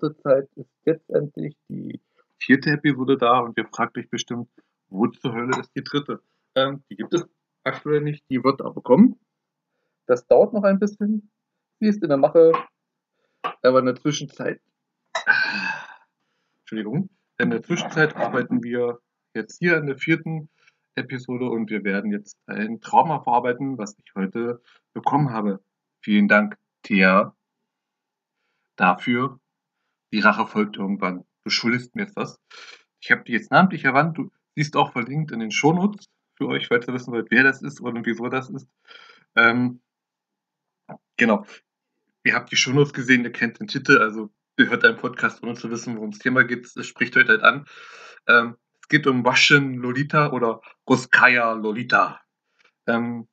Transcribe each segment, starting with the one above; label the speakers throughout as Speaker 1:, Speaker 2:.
Speaker 1: Wartezeit ist jetzt endlich die vierte Episode da und ihr fragt euch bestimmt, wo zur Hölle ist die dritte? Ähm, die gibt es aktuell nicht, die wird aber kommen. Das dauert noch ein bisschen. Sie ist in der Mache, aber in der Zwischenzeit, Entschuldigung, in der Zwischenzeit arbeiten wir jetzt hier in der vierten Episode und wir werden jetzt ein Trauma verarbeiten, was ich heute bekommen habe. Vielen Dank, Thea, dafür. Die Rache folgt irgendwann. Du schuldest mir etwas. Ich habe die jetzt namentlich erwandt. Du siehst auch verlinkt in den Shownotes für euch, falls ihr wissen wollt, wer das ist und wieso das ist. Ähm, genau. Ihr habt die Shownotes gesehen, ihr kennt den Titel, also ihr hört einen Podcast, ohne zu wissen, worum das Thema geht. Es spricht euch halt an. Ähm, geht um Waschen Lolita oder Ruskaya Lolita. Ähm,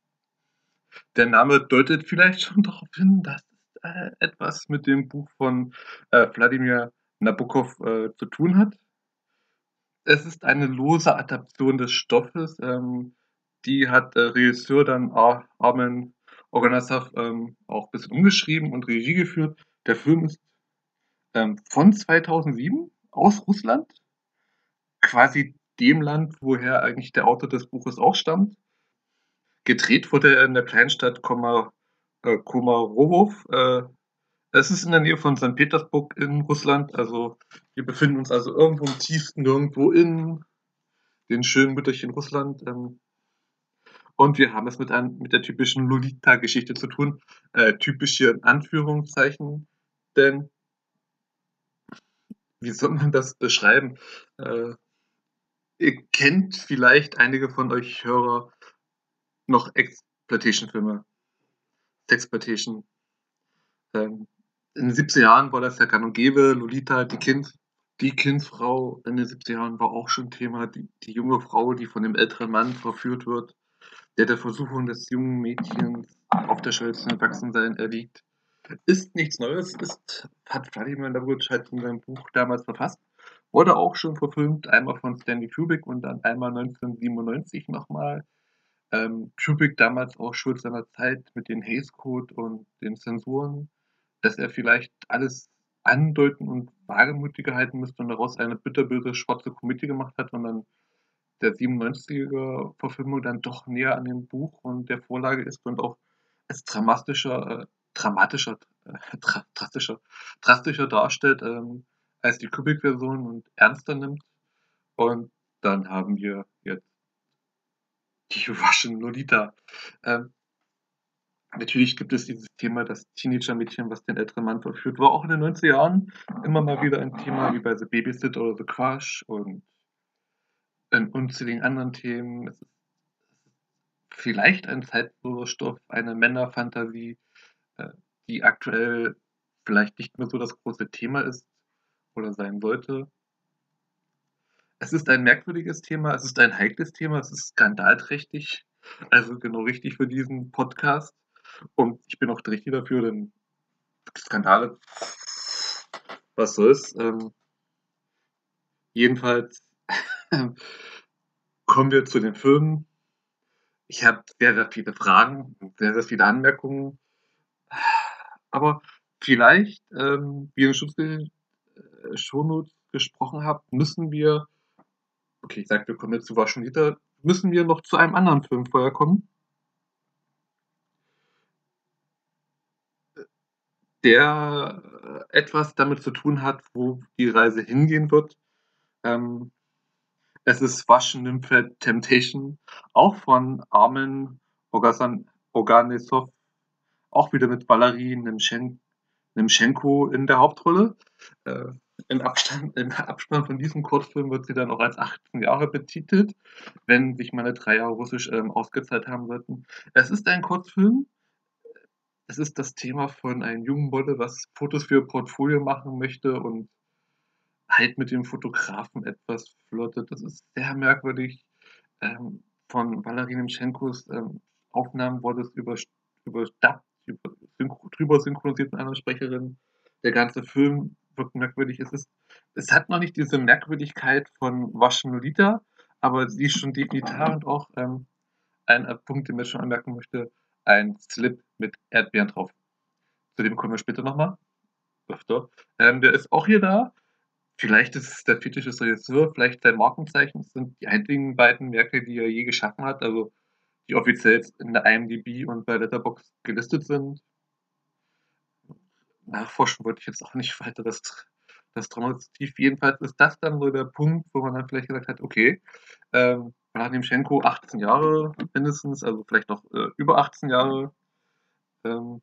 Speaker 1: der Name deutet vielleicht schon darauf hin, dass es äh, etwas mit dem Buch von äh, Wladimir Nabokov äh, zu tun hat. Es ist eine lose Adaption des Stoffes. Ähm, die hat der Regisseur dann Ar Armen Oganasov ähm, auch ein bisschen umgeschrieben und Regie geführt. Der Film ist ähm, von 2007 aus Russland quasi dem Land, woher eigentlich der Autor des Buches auch stammt. Gedreht wurde er in der Kleinstadt Komar, äh, Komarowo. Äh, es ist in der Nähe von St. Petersburg in Russland. Also wir befinden uns also irgendwo im tiefsten Nirgendwo in den schönen Mütterchen Russland. Ähm, und wir haben es mit, ein, mit der typischen Lolita-Geschichte zu tun. Äh, typisch hier in Anführungszeichen, denn wie soll man das beschreiben? Äh, Ihr kennt vielleicht einige von euch Hörer noch Exploitation-Filme. Sexploitation. Ähm, in den 70er Jahren war das ja gang und gäbe. Lolita, die Kind, die Kindsfrau in den 70er Jahren war auch schon Thema. Die, die junge Frau, die von dem älteren Mann verführt wird, der der Versuchung des jungen Mädchens auf der Schwelle zum Erwachsensein erliegt. Ist nichts Neues, ist, hat Vladimir Nabokov halt in seinem Buch damals verfasst. Wurde auch schon verfilmt, einmal von Stanley Kubrick und dann einmal 1997 nochmal. Ähm, Kubrick damals auch schuld seiner Zeit mit den Hays Code und den Zensuren, dass er vielleicht alles andeuten und wagemutig halten müsste und daraus eine bitterböse schwarze Komödie gemacht hat und dann der 97er Verfilmung dann doch näher an dem Buch und der Vorlage ist und auch als dramatischer, äh, dramatischer, äh, drastischer, drastischer darstellt, ähm, als die Kubrick-Version und ernster nimmt. Und dann haben wir jetzt die Russian Lolita. Ähm, natürlich gibt es dieses Thema, das Teenager-Mädchen, was den älteren Mann verführt, war auch in den 90er Jahren immer mal wieder ein Thema, wie bei The Babysitter oder The Crush und in unzähligen anderen Themen. Es ist vielleicht ein zeitloser Stoff, eine Männerfantasie, äh, die aktuell vielleicht nicht mehr so das große Thema ist, oder sein sollte. Es ist ein merkwürdiges Thema, es ist ein heikles Thema, es ist skandalträchtig, also genau richtig für diesen Podcast. Und ich bin auch richtig dafür, denn Skandale, was soll's. Ähm, jedenfalls kommen wir zu den Filmen. Ich habe sehr, sehr viele Fragen, sehr, sehr viele Anmerkungen. Aber vielleicht, ähm, wie im Schutz Shownotes gesprochen habt, müssen wir, okay, ich sage, wir kommen jetzt zu Waschenita, müssen wir noch zu einem anderen Film vorher kommen. Der äh, etwas damit zu tun hat, wo die Reise hingehen wird. Ähm, es ist Waschen Nymphe Temptation, auch von Armen Oganesov, auch wieder mit Valerie Nemchenko in der Hauptrolle. Äh, im Abstand, im Abspann von diesem Kurzfilm wird sie dann auch als 18 Jahre betitelt, wenn sich meine drei Jahre Russisch ähm, ausgezahlt haben sollten. Es ist ein Kurzfilm. Es ist das Thema von einem jungen Bolle, was Fotos für Portfolio machen möchte und halt mit dem Fotografen etwas flirtet. Das ist sehr merkwürdig. Ähm, von Valerie Nemschenkos ähm, Aufnahmen wurde es über, über, synchro, drüber synchronisiert mit einer Sprecherin. Der ganze Film wirkt merkwürdig. Es, ist, es hat noch nicht diese Merkwürdigkeit von Waschen Lolita, aber sie ist schon definitiv und auch ähm, ein Punkt, den ich schon anmerken möchte, ein Slip mit Erdbeeren drauf. Zu dem kommen wir später nochmal. Öfter. Ähm, der ist auch hier da. Vielleicht ist es der Fetisch des Regisseurs, vielleicht sein Markenzeichen. Das sind die einzigen beiden Werke, die er je geschaffen hat, also die offiziell in der IMDb und bei Letterboxd gelistet sind. Nachforschen wollte ich jetzt auch nicht weiter das, das Dramativ. Jedenfalls ist das dann so der Punkt, wo man dann vielleicht gesagt hat, okay, ähm, Wladimchenko 18 Jahre mindestens, also vielleicht noch äh, über 18 Jahre. Ähm,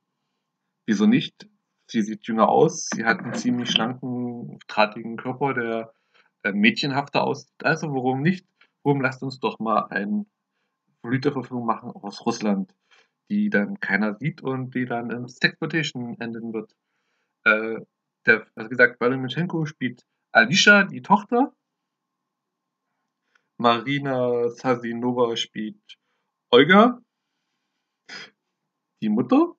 Speaker 1: wieso nicht? Sie sieht jünger aus, sie hat einen ziemlich schlanken, drahtigen Körper, der äh, mädchenhafter aussieht. Also warum nicht? Warum lasst uns doch mal ein Blüterverfügung machen aus Russland, die dann keiner sieht und die dann in Sexploitation enden wird. Äh, der, also gesagt, Valentynenko spielt Alicia, die Tochter. Marina Sasinova spielt Olga, die Mutter.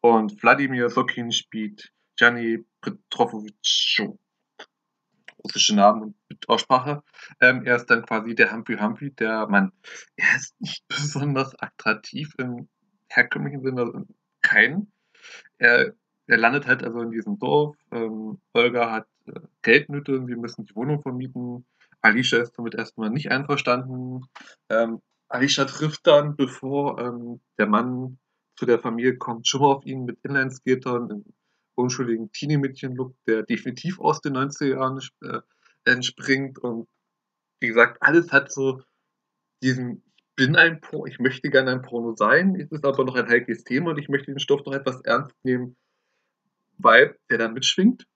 Speaker 1: Und Wladimir Sokin spielt Gianni Petrofovich, russische Namen und Aussprache. Ähm, er ist dann quasi der Humphrey Humphrey, der Mann. Er ist nicht besonders attraktiv im herkömmlichen Sinne, also kein. Er, er landet halt also in diesem Dorf. Ähm, Olga hat äh, Geldnöte, sie müssen die Wohnung vermieten. Alicia ist damit erstmal nicht einverstanden. Ähm, Alicia trifft dann, bevor ähm, der Mann zu der Familie kommt, schon mal auf ihn mit Inlineskatern im unschuldigen Teenie-Mädchen-Look, der definitiv aus den 90er Jahren äh, entspringt. Und wie gesagt, alles hat so diesen, bin ein Porno, ich möchte gerne ein Porno sein, es ist aber noch ein heikles Thema und ich möchte den Stoff noch etwas ernst nehmen, weil der da mitschwingt.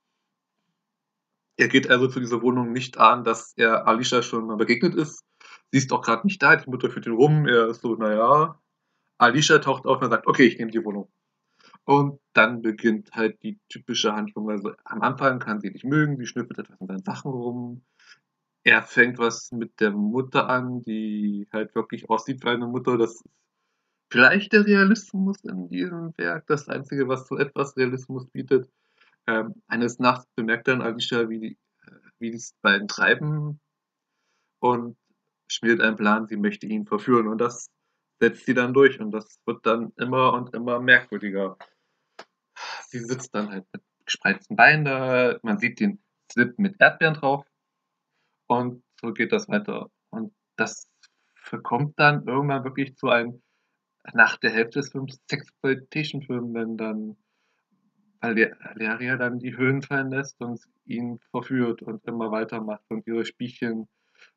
Speaker 1: Er geht also zu dieser Wohnung nicht an, dass er Alicia schon mal begegnet ist. Sie ist auch gerade nicht da, die Mutter führt ihn rum. Er ist so, naja. Alicia taucht auf und sagt, okay, ich nehme die Wohnung. Und dann beginnt halt die typische Handlung. Also am Anfang kann sie nicht mögen, sie schnüffelt etwas in seinen Sachen rum. Er fängt was mit der Mutter an, die halt wirklich aussieht wie eine Mutter. Das vielleicht der Realismus in diesem Werk, das Einzige, was so etwas Realismus bietet. Ähm, eines Nachts bemerkt dann Alicia, wie die, äh, wie die beiden treiben und schmiedet einen Plan, sie möchte ihn verführen. Und das setzt sie dann durch und das wird dann immer und immer merkwürdiger. Sie sitzt dann halt mit gespreizten Beinen da, man sieht den Slip mit Erdbeeren drauf und so geht das weiter. Und das verkommt dann irgendwann wirklich zu einem, nach der Hälfte des Films, Sexploitation-Film, wenn dann Valeria dann die Höhen fallen lässt und ihn verführt und immer weitermacht und ihre Spielchen,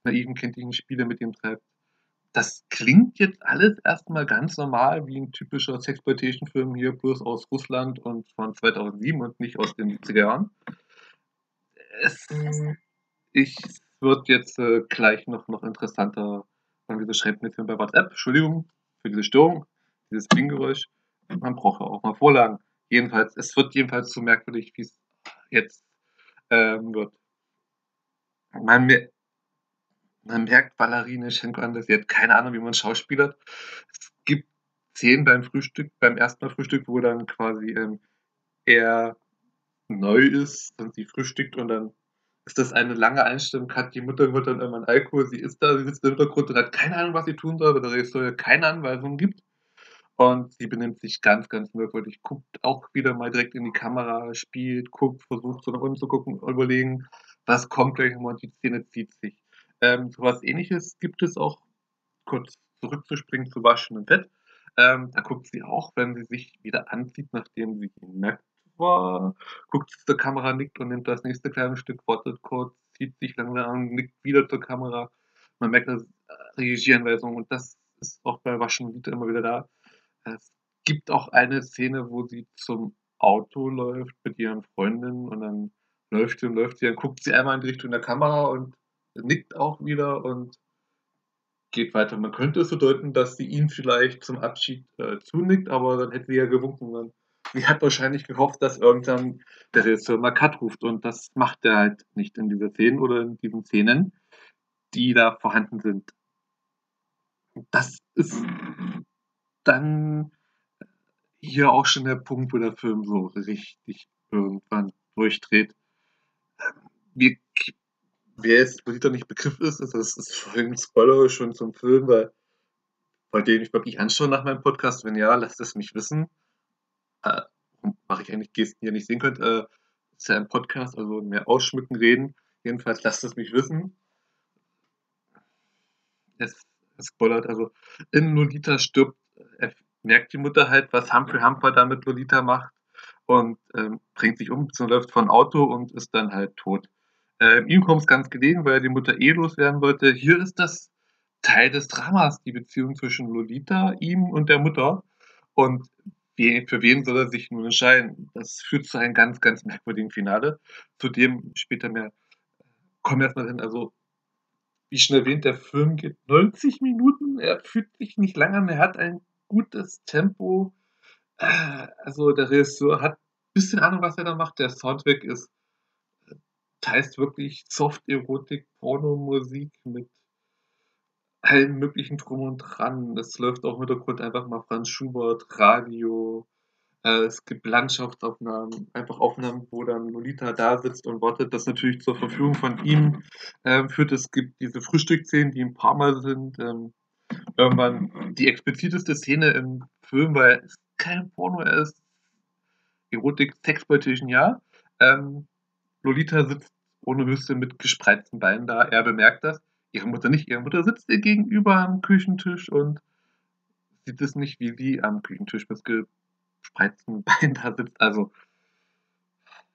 Speaker 1: naiven kindlichen Spiele mit ihm treibt. Das klingt jetzt alles erstmal ganz normal wie ein typischer Sexploitation-Film hier, bloß aus Russland und von 2007 und nicht aus den 70er Jahren. Es, ich wird jetzt äh, gleich noch, noch interessanter. Und wieso schreibt mir jetzt bei WhatsApp? Entschuldigung für diese Störung, dieses Bing-Geräusch. Man braucht ja auch mal Vorlagen. Jedenfalls, es wird jedenfalls so merkwürdig, wie es jetzt ähm, wird. Man, man merkt Ballerine Schenko an, dass sie hat keine Ahnung, wie man schauspielert. Es gibt Szenen beim Frühstück, beim ersten Mal Frühstück, wo dann quasi ähm, er neu ist und sie frühstückt und dann ist das eine lange Einstellung, hat die Mutter wird dann immer Alkohol, sie ist da, sie sitzt im Hintergrund und hat keine Ahnung, was sie tun soll, weil der Regisseur keine Anweisungen gibt. Und sie benimmt sich ganz, ganz merkwürdig. Guckt auch wieder mal direkt in die Kamera, spielt, guckt, versucht so nach unten zu gucken, überlegen, was kommt gleich nochmal und die Szene zieht sich. Ähm, so was ähnliches gibt es auch, kurz zurückzuspringen zu Waschen und Bett. Ähm, da guckt sie auch, wenn sie sich wieder anzieht, nachdem sie nackt war, guckt zur Kamera, nickt und nimmt das nächste kleine Stück, wartet kurz, zieht sich langsam an, nickt wieder zur Kamera. Man merkt das äh, Regieanweisung und das ist auch bei Waschen und immer wieder da. Es gibt auch eine Szene, wo sie zum Auto läuft mit ihren Freundinnen und dann läuft sie und läuft sie, dann guckt sie einmal in die Richtung der Kamera und nickt auch wieder und geht weiter. Man könnte es so deuten, dass sie ihm vielleicht zum Abschied äh, zunickt, aber dann hätte sie ja gewunken. Dann, sie hat wahrscheinlich gehofft, dass irgendwann der Regisseur mal Cut ruft und das macht er halt nicht in dieser Szene oder in diesen Szenen, die da vorhanden sind. Das ist dann hier auch schon der Punkt, wo der Film so richtig irgendwann durchdreht. Wie, wer jetzt da nicht Begriff ist, ist das ist vorhin Spoiler schon zum Film, weil Wollt ihr euch wirklich anschauen nach meinem Podcast? Wenn ja, lasst es mich wissen. Äh, mache ich eigentlich Gesten, die ihr nicht sehen könnt. Äh, ist ja ein Podcast, also mehr ausschmücken, reden. Jedenfalls lasst es mich wissen. Es, es spoilert, also in Lolita stirbt, er merkt die Mutter halt, was Humphrey Humper da mit Lolita macht und ähm, bringt sich um, läuft von Auto und ist dann halt tot. Ähm, ihm kommt es ganz gelegen, weil er die Mutter eh loswerden wollte. Hier ist das Teil des Dramas, die Beziehung zwischen Lolita, ihm und der Mutter. Und für wen soll er sich nun entscheiden? Das führt zu einem ganz, ganz merkwürdigen Finale, zu dem später mehr kommen wir erstmal hin. Also, wie schon erwähnt, der Film geht 90 Minuten. Er fühlt sich nicht lange an. Er hat ein gutes Tempo. Äh, also, der Regisseur hat ein bisschen Ahnung, was er da macht. Der Soundtrack ist teils wirklich Soft-Erotik, Pornomusik mit allen möglichen Drum und Dran. Es läuft auch im Hintergrund einfach mal Franz Schubert, Radio. Äh, es gibt Landschaftsaufnahmen, einfach Aufnahmen, wo dann Lolita da sitzt und wartet, das natürlich zur Verfügung von ihm äh, führt. Es gibt diese Frühstücksszenen, die ein paar Mal sind. Ähm, irgendwann die expliziteste Szene im Film, weil es kein Porno ist. Erotik, Sexploitation, ja. Ähm, Lolita sitzt ohne Hüste mit gespreizten Beinen da. Er bemerkt das ihre Mutter nicht. Ihre Mutter sitzt ihr gegenüber am Küchentisch und sieht es nicht, wie sie am Küchentisch mit gespreizten Beinen da sitzt. Also,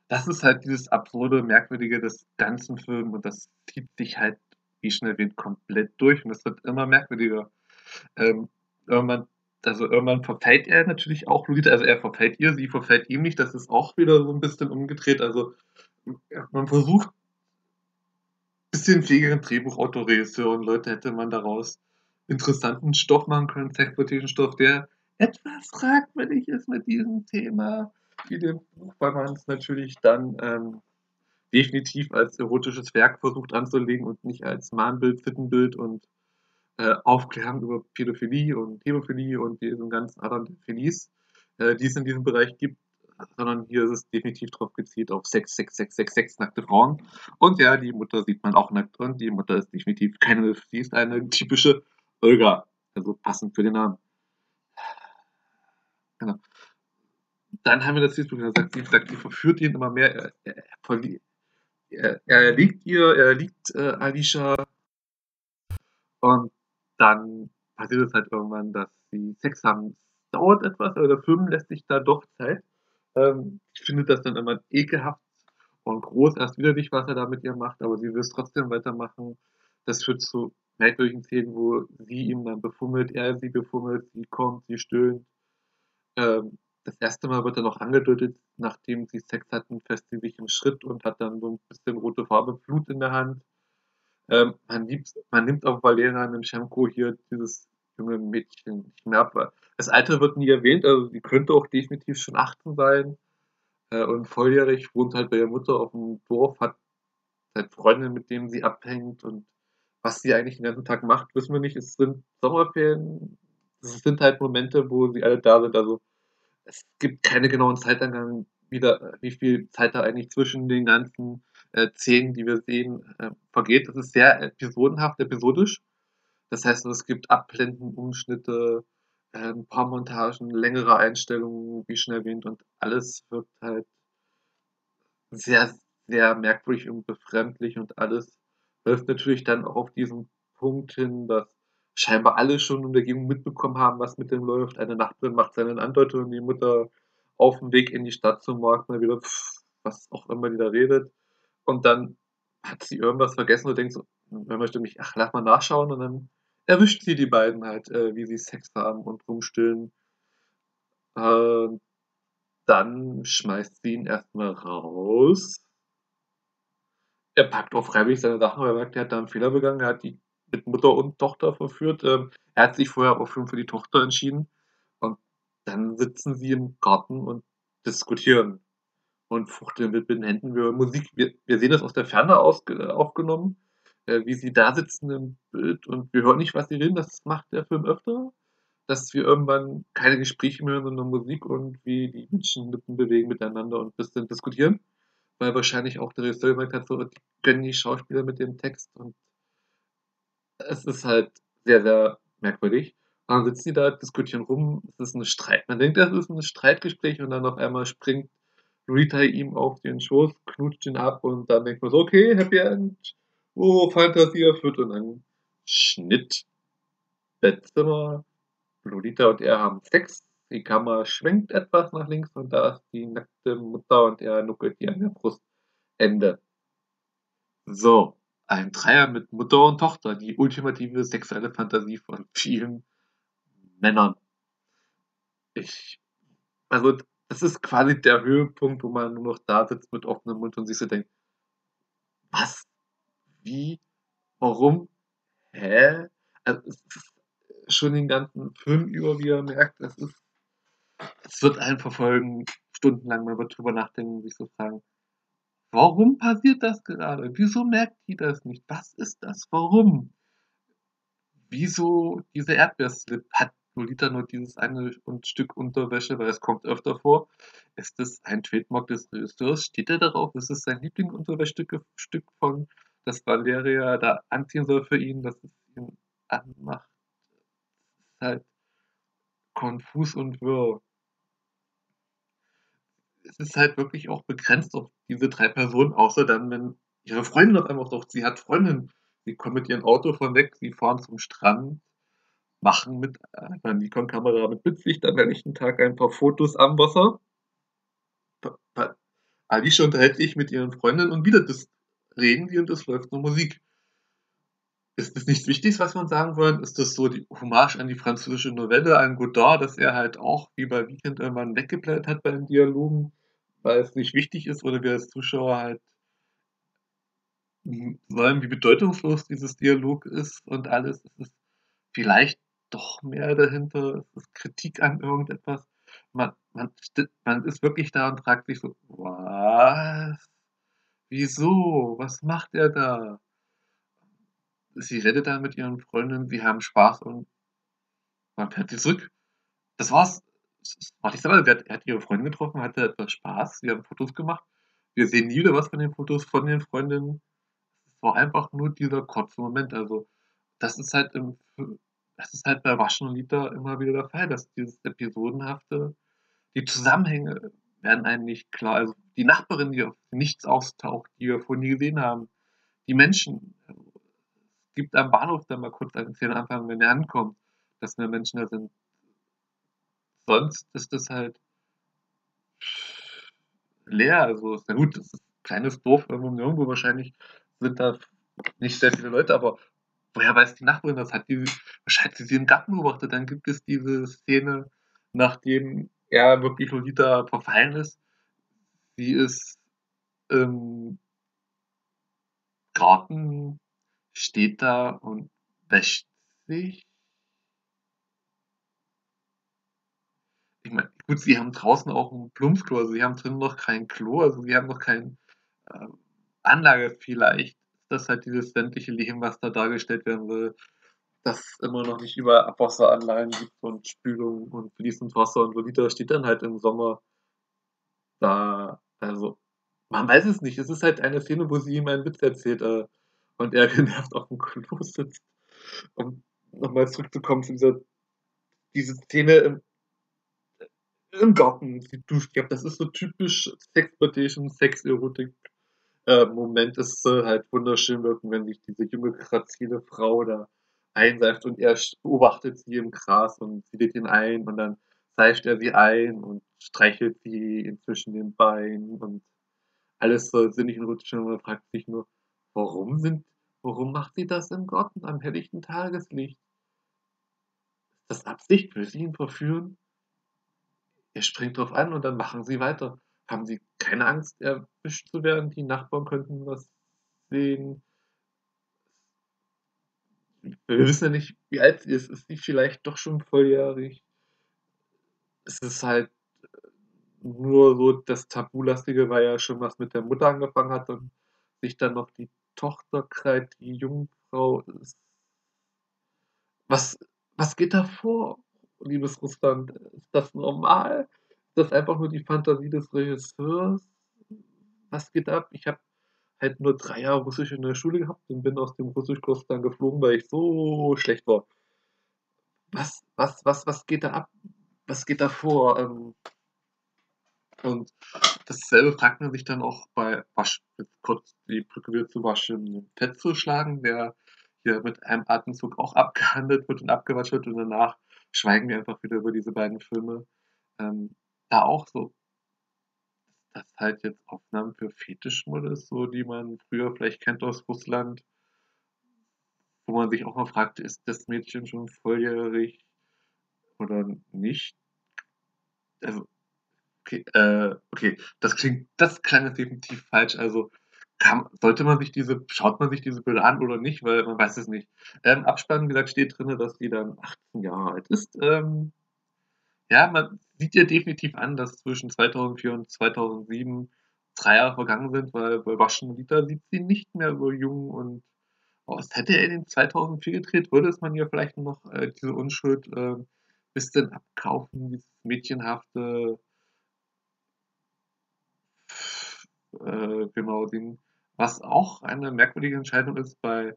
Speaker 1: das ist halt dieses absurde, merkwürdige des ganzen Films und das zieht sich halt, wie schon erwähnt, komplett durch und es wird immer merkwürdiger. Ähm, irgendwann, also irgendwann verfällt er natürlich auch Lolita, also er verfällt ihr, sie verfällt ihm nicht, das ist auch wieder so ein bisschen umgedreht. Also man versucht bisschen fähigeren Drehbuchautor, Regisseur und Leute hätte man daraus interessanten Stoff machen können, sexploitierten Stoff, der etwas fragwürdig ist mit diesem Thema, wie dem Buch, weil man es natürlich dann ähm, definitiv als erotisches Werk versucht anzulegen und nicht als Mahnbild, Sittenbild und äh, Aufklärung über Pädophilie und Hämophilie und diesen ganzen anderen Philies, äh, die es in diesem Bereich gibt, sondern hier ist es definitiv drauf gezielt auf 6, 6, 6, 6, 6 nackte Frauen. Und ja, die Mutter sieht man auch nackt und die Mutter ist definitiv keine sie ist eine typische Olga, also passend für den Namen. Genau. Dann haben wir das Facebook gesagt, sie sagt, sie verführt ihn immer mehr, er, er, er, er liegt ihr, er liegt äh, Alicia und dann passiert es halt irgendwann, dass sie Sex haben. Dauert etwas, aber der Film lässt sich da doch Zeit. Ähm, ich finde das dann immer ekelhaft und groß erst widerlich, was er da mit ihr macht, aber sie will es trotzdem weitermachen. Das führt zu merkwürdigen Szenen, wo sie ihm dann befummelt, er sie befummelt, sie kommt, sie stöhnt. Ähm, das erste Mal wird er noch angedeutet, nachdem sie Sex hatten, fässt sie sich im Schritt und hat dann so ein bisschen rote Farbe, Blut in der Hand. Ähm, man, liebt, man nimmt auch Valera Nemchenko hier dieses junge Mädchen nicht mehr ab. Das Alter wird nie erwähnt, also sie könnte auch definitiv schon 18 sein äh, und volljährig, wohnt halt bei ihrer Mutter auf dem Dorf, hat halt Freunde, mit denen sie abhängt und was sie eigentlich den ganzen Tag macht, wissen wir nicht. Es sind Sommerferien, es sind halt Momente, wo sie alle da sind. Also es gibt keine genauen Zeitangaben, wieder, wie viel Zeit da eigentlich zwischen den ganzen äh, Szenen, die wir sehen, äh, vergeht. Das ist sehr episodenhaft, episodisch. Das heißt, es gibt Abblenden, Umschnitte, äh, ein paar Montagen, längere Einstellungen, wie schon erwähnt, und alles wirkt halt sehr, sehr merkwürdig und befremdlich und alles läuft natürlich dann auch auf diesen Punkt hin, dass scheinbar alle schon in der Gegend mitbekommen haben, was mit dem läuft. Eine Nachbarin macht seine Andeutung, die Mutter auf dem Weg in die Stadt zum Markt mal wieder, pff, was auch immer die da redet. Und dann hat sie irgendwas vergessen und denkt so, man möchte mich, ach, lass mal nachschauen und dann erwischt sie die beiden halt, äh, wie sie Sex haben und rumstillen. Äh, dann schmeißt sie ihn erstmal raus. Er packt auch freiwillig seine Sachen, weil er merkt, er hat da einen Fehler begangen. Er hat die mit Mutter und Tochter verführt. Ähm, er hat sich vorher auch für die Tochter entschieden. Und dann sitzen sie im Garten und diskutieren und fuchteln mit den Händen über Musik. Wir, wir sehen das aus der Ferne aufgenommen äh, wie sie da sitzen im Bild und wir hören nicht, was sie reden. Das macht der Film öfter, dass wir irgendwann keine Gespräche mehr hören, sondern Musik und wie die Menschen Lippen bewegen miteinander und ein bisschen diskutieren. Weil wahrscheinlich auch der Regisseur gemerkt hat, so, die können die Schauspieler mit dem Text und es ist halt sehr, sehr merkwürdig. dann sitzen die da, diskutieren rum, es ist 'n Streit. Man denkt, das ist 'n Streitgespräch und dann auf einmal springt Lolita ihm auf den Schoß, knutscht ihn ab und dann denkt man so: „Okay, Happy End. Oh, Fantasie erfüllt.“ Und dann Schnitt, Bettzimmer, Lolita und er haben Sex, die Kamera schwenkt etwas nach links und da ist die nackte Mutter und er nuckelt ihr an der Brust. Ende. So, ein Dreier mit Mutter und Tochter, die ultimative sexuelle Fantasie von vielen Männern. Ich also, das ist quasi der Höhepunkt, wo man nur noch da sitzt mit offenem Mund und sich so denkt: „Was? Wie? Warum? Hä?“ Also, es ist schon den ganzen Film über, wie er merkt, es ist es wird einen verfolgen stundenlang. Man wird drüber nachdenken sich so fragen: „Warum passiert das gerade? Wieso merkt die das nicht? Was ist das? Warum?“ Wieso dieser Erdbeerslip? Hat Lolita nur dieses eine Stück Unterwäsche, weil es kommt öfter vor? Ist das ein Trademark des Regisseurs? Steht er darauf? Ist es sein Lieblingsunterwäschestücke Stück von das Valeria da anziehen soll für ihn, dass es ihn anmacht? Ist halt konfus und wirr. Es ist halt wirklich auch begrenzt auf diese 3 Personen, außer dann, wenn ihre Freundin auf einmal auftaucht. Sie hat Freundinnen. Sie kommen mit ihrem Auto von weg, sie fahren zum Strand, machen mit einer Nikon-Kamera mit Blitzlicht am helllichten Tag ein paar Fotos am Wasser. Alicia unterhält sich mit ihren Freundinnen und wieder das reden die und es läuft nur Musik. Ist das nichts Wichtiges, was man sagen wollen? Ist das so die Hommage an die französische Novelle, an Godard, dass er halt auch wie bei Weekend irgendwann weggeblendet hat bei den Dialogen, weil es nicht wichtig ist oder wir als Zuschauer halt wollen, wie bedeutungslos dieses Dialog ist und alles. Es ist vielleicht doch mehr dahinter. Es ist Kritik an irgendetwas. Man man man ist wirklich da und fragt sich so: „Was? Wieso? Was macht er da?“ Sie redet da mit ihren Freundinnen, sie haben Spaß und man fährt sie zurück. Das war's. Es war nichts. Er hat ihre Freundin getroffen, hatte etwas Spaß, sie haben Fotos gemacht. Wir sehen nie wieder was von den Fotos von den Freundinnen. Es war einfach nur dieser kurze Moment. Also, das ist halt im das ist halt bei Waschen und Lolita immer wieder der Fall, dass dieses Episodenhafte die Zusammenhänge werden einem nicht klar. Also, die Nachbarin, die dem Nichts auftaucht, die wir vorher nie gesehen haben. Die Menschen. Es gibt am Bahnhof dann mal kurz eine Szene am Anfang, wenn er ankommt, dass mehr Menschen da sind. Sonst ist das halt leer. Also, na gut, das ist 'n kleines Dorf irgendwo nirgendwo. Wahrscheinlich sind da nicht sehr viele Leute, aber woher weiß die Nachbarin das? Hat die wahrscheinlich sie im Garten beobachtet. Dann gibt es diese Szene, nachdem er wirklich Lolita verfallen ist. Sie ist im Garten, steht da und wäscht sich. Ich meine, gut, sie haben draußen auch 'n Plumpsklo, also sie haben drinnen noch kein Klo, also sie haben noch kein, ähm, Anlage. Vielleicht ist das halt dieses ländliche Leben, was da dargestellt werden will, dass immer noch nicht überall Abwasseranlagen gibt und Spülung und fließend Wasser und Lolita steht dann halt im Sommer da. Also, man weiß es nicht. Es ist halt eine Szene, wo sie ihm einen Witz erzählt, äh, und er genervt aufm Klo sitzt. Um noch mal zurückzukommen zu dieser diese Szene im im Garten. Sie duscht. Das ist so typisch Sexploitation, Sexerotik, äh, Moment. Es soll halt wunderschön wirken, wenn sich diese junge, grazile Frau da einseift und er beobachtet sie im Gras und sie lädt ihn ein und dann seift er sie ein und streichelt sie zwischen den Beinen und alles soll sinnig und erotisch und man fragt sich nur: „Warum sind warum macht sie das im Garten am helllichten Tageslicht?“ Ist das Absicht? Will sie ihn verführen? Er springt drauf an und dann machen sie weiter. Haben sie keine Angst, erwischt zu werden? Die Nachbarn könnten was sehen. Wir wissen ja nicht, wie alt sie ist. Ist sie vielleicht doch schon volljährig? Es ist halt nur so das Tabulastige, weil er schon was mit der Mutter angefangen hat und sich dann noch die Tochter krallt, die Jungfrau ist. Was was geht da vor, liebes Russland? Ist das normal? Ist das einfach nur die Fantasie des Regisseurs? Was geht ab? Ich habe halt nur 3 Jahre Russisch in der Schule gehabt und bin aus dem Russischkurs dann geflogen, weil ich so schlecht war. was, was, was, was geht da ab? Was geht da vor? Ähm, und dasselbe fragt man sich dann auch bei Wasch, jetzt kurz die Brücke wieder zu Waschen Fett zu schlagen, der hier mit einem Atemzug auch abgehandelt wird und abgewatscht wird und danach schweigen wir einfach wieder über diese beiden Filme. Ähm, da auch so, dass halt jetzt Aufnahmen für Fetischmodelle so, die man früher vielleicht kennt aus Russland, wo man sich auch mal fragt, ist das Mädchen schon volljährig oder nicht? Also, okay, äh, okay, das klingt, das klang jetzt definitiv falsch. Also, kann, sollte man sich diese, schaut man sich diese Bilder an oder nicht, weil man weiß es nicht. Ähm, Abspann, wie gesagt, steht drin, dass sie dann 18 Jahre alt ist. Ähm, ja, man sieht ihr definitiv an, dass zwischen 2004 und 2007 drei Jahre vergangen sind, weil bei Waschen Lita sieht sie nicht mehr so jung und aus. Hätte er in 2004 gedreht, würde es man ihr vielleicht noch äh, diese Unschuld äh, bisschen abkaufen, dieses mädchenhafte äh, genau Ding. Was auch eine merkwürdige Entscheidung ist, bei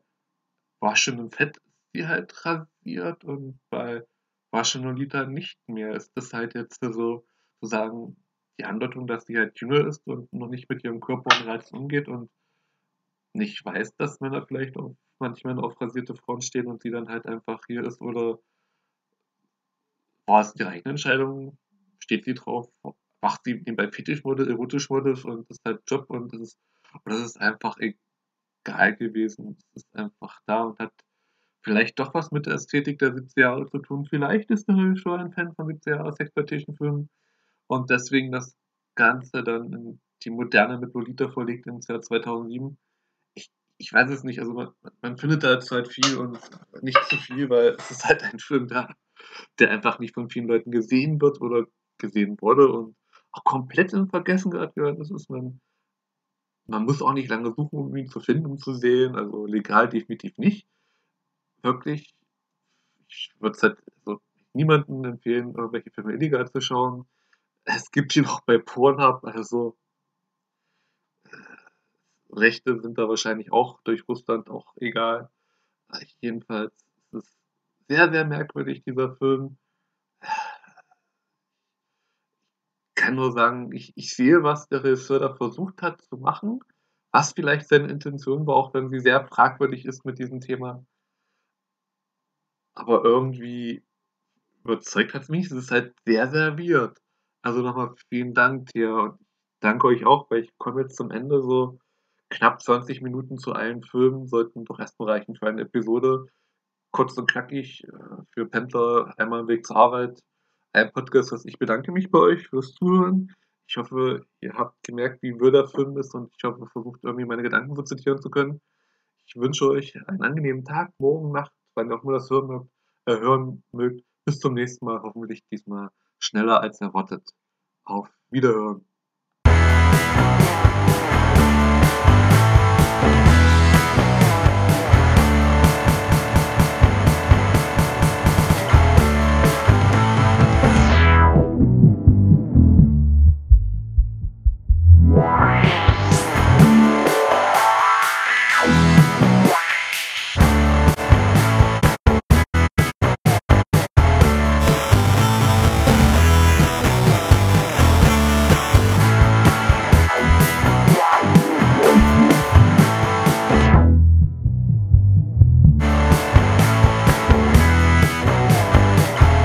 Speaker 1: waschendem Fett ist sie halt rasiert und bei Waschen Lolita nicht mehr. Ist das halt jetzt so sozusagen die Andeutung, dass sie halt jünger ist und noch nicht mit ihrem Körper und Reiz umgeht und nicht weiß, dass Männer vielleicht auf manchmal auf rasierte Frauen stehen und sie dann halt einfach hier ist oder war es ihre eigene Entscheidung? Steht sie drauf? Macht sie ihn bei Fetischmodus, Erotischmodus und das ist halt Job und das ist, oder das ist einfach egal gewesen. Es ist einfach da und hat vielleicht doch was mit der Ästhetik der 70er Jahre zu tun. Vielleicht ist der Regisseur ein Fan von 70er Jahre Exploitation-Filmen und deswegen das Ganze dann in die Moderne mit Lolita vorlegt ins Jahr 2007. Ich, weiß es nicht, also man, man findet da jetzt halt viel und nicht zu viel, weil es ist halt ein Film da, der einfach nicht von vielen Leuten gesehen wird oder gesehen wurde und auch komplett in Vergessen geraten Das ist man, man muss auch nicht lange suchen, um ihn zu finden, um zu sehen. Also legal definitiv nicht. Wirklich. Ich würde es halt also niemandem empfehlen, irgendwelche Filme illegal zu schauen. Es gibt ihn auch bei Pornhub, also Rechte sind da wahrscheinlich auch durch Russland auch egal. Jedenfalls ist es sehr, sehr merkwürdig, dieser Film. Ich kann nur sagen, ich, ich sehe, was der Regisseur da versucht hat zu machen, was vielleicht seine Intention war, auch wenn sie sehr fragwürdig ist mit diesem Thema. Aber irgendwie überzeugt hat es mich. Es ist halt sehr serviert. Also nochmal vielen Dank dir und danke euch auch, weil ich komme jetzt zum Ende so knapp 20 Minuten zu allen Filmen sollten doch erstmal reichen für eine Episode. Kurz und knackig äh, für Pendler einmal Weg zur Arbeit. Ein Podcast, was ich bedanke mich bei euch fürs Zuhören. Ich hoffe, ihr habt gemerkt, wie wir der Film ist und ich hoffe, versucht irgendwie meine Gedanken so zitieren zu können. Ich wünsche euch einen angenehmen Tag, morgen, Nacht, wann ihr auch immer das hören, äh, hören mögt. Bis zum nächsten Mal, hoffentlich diesmal schneller als erwartet. Auf Wiederhören.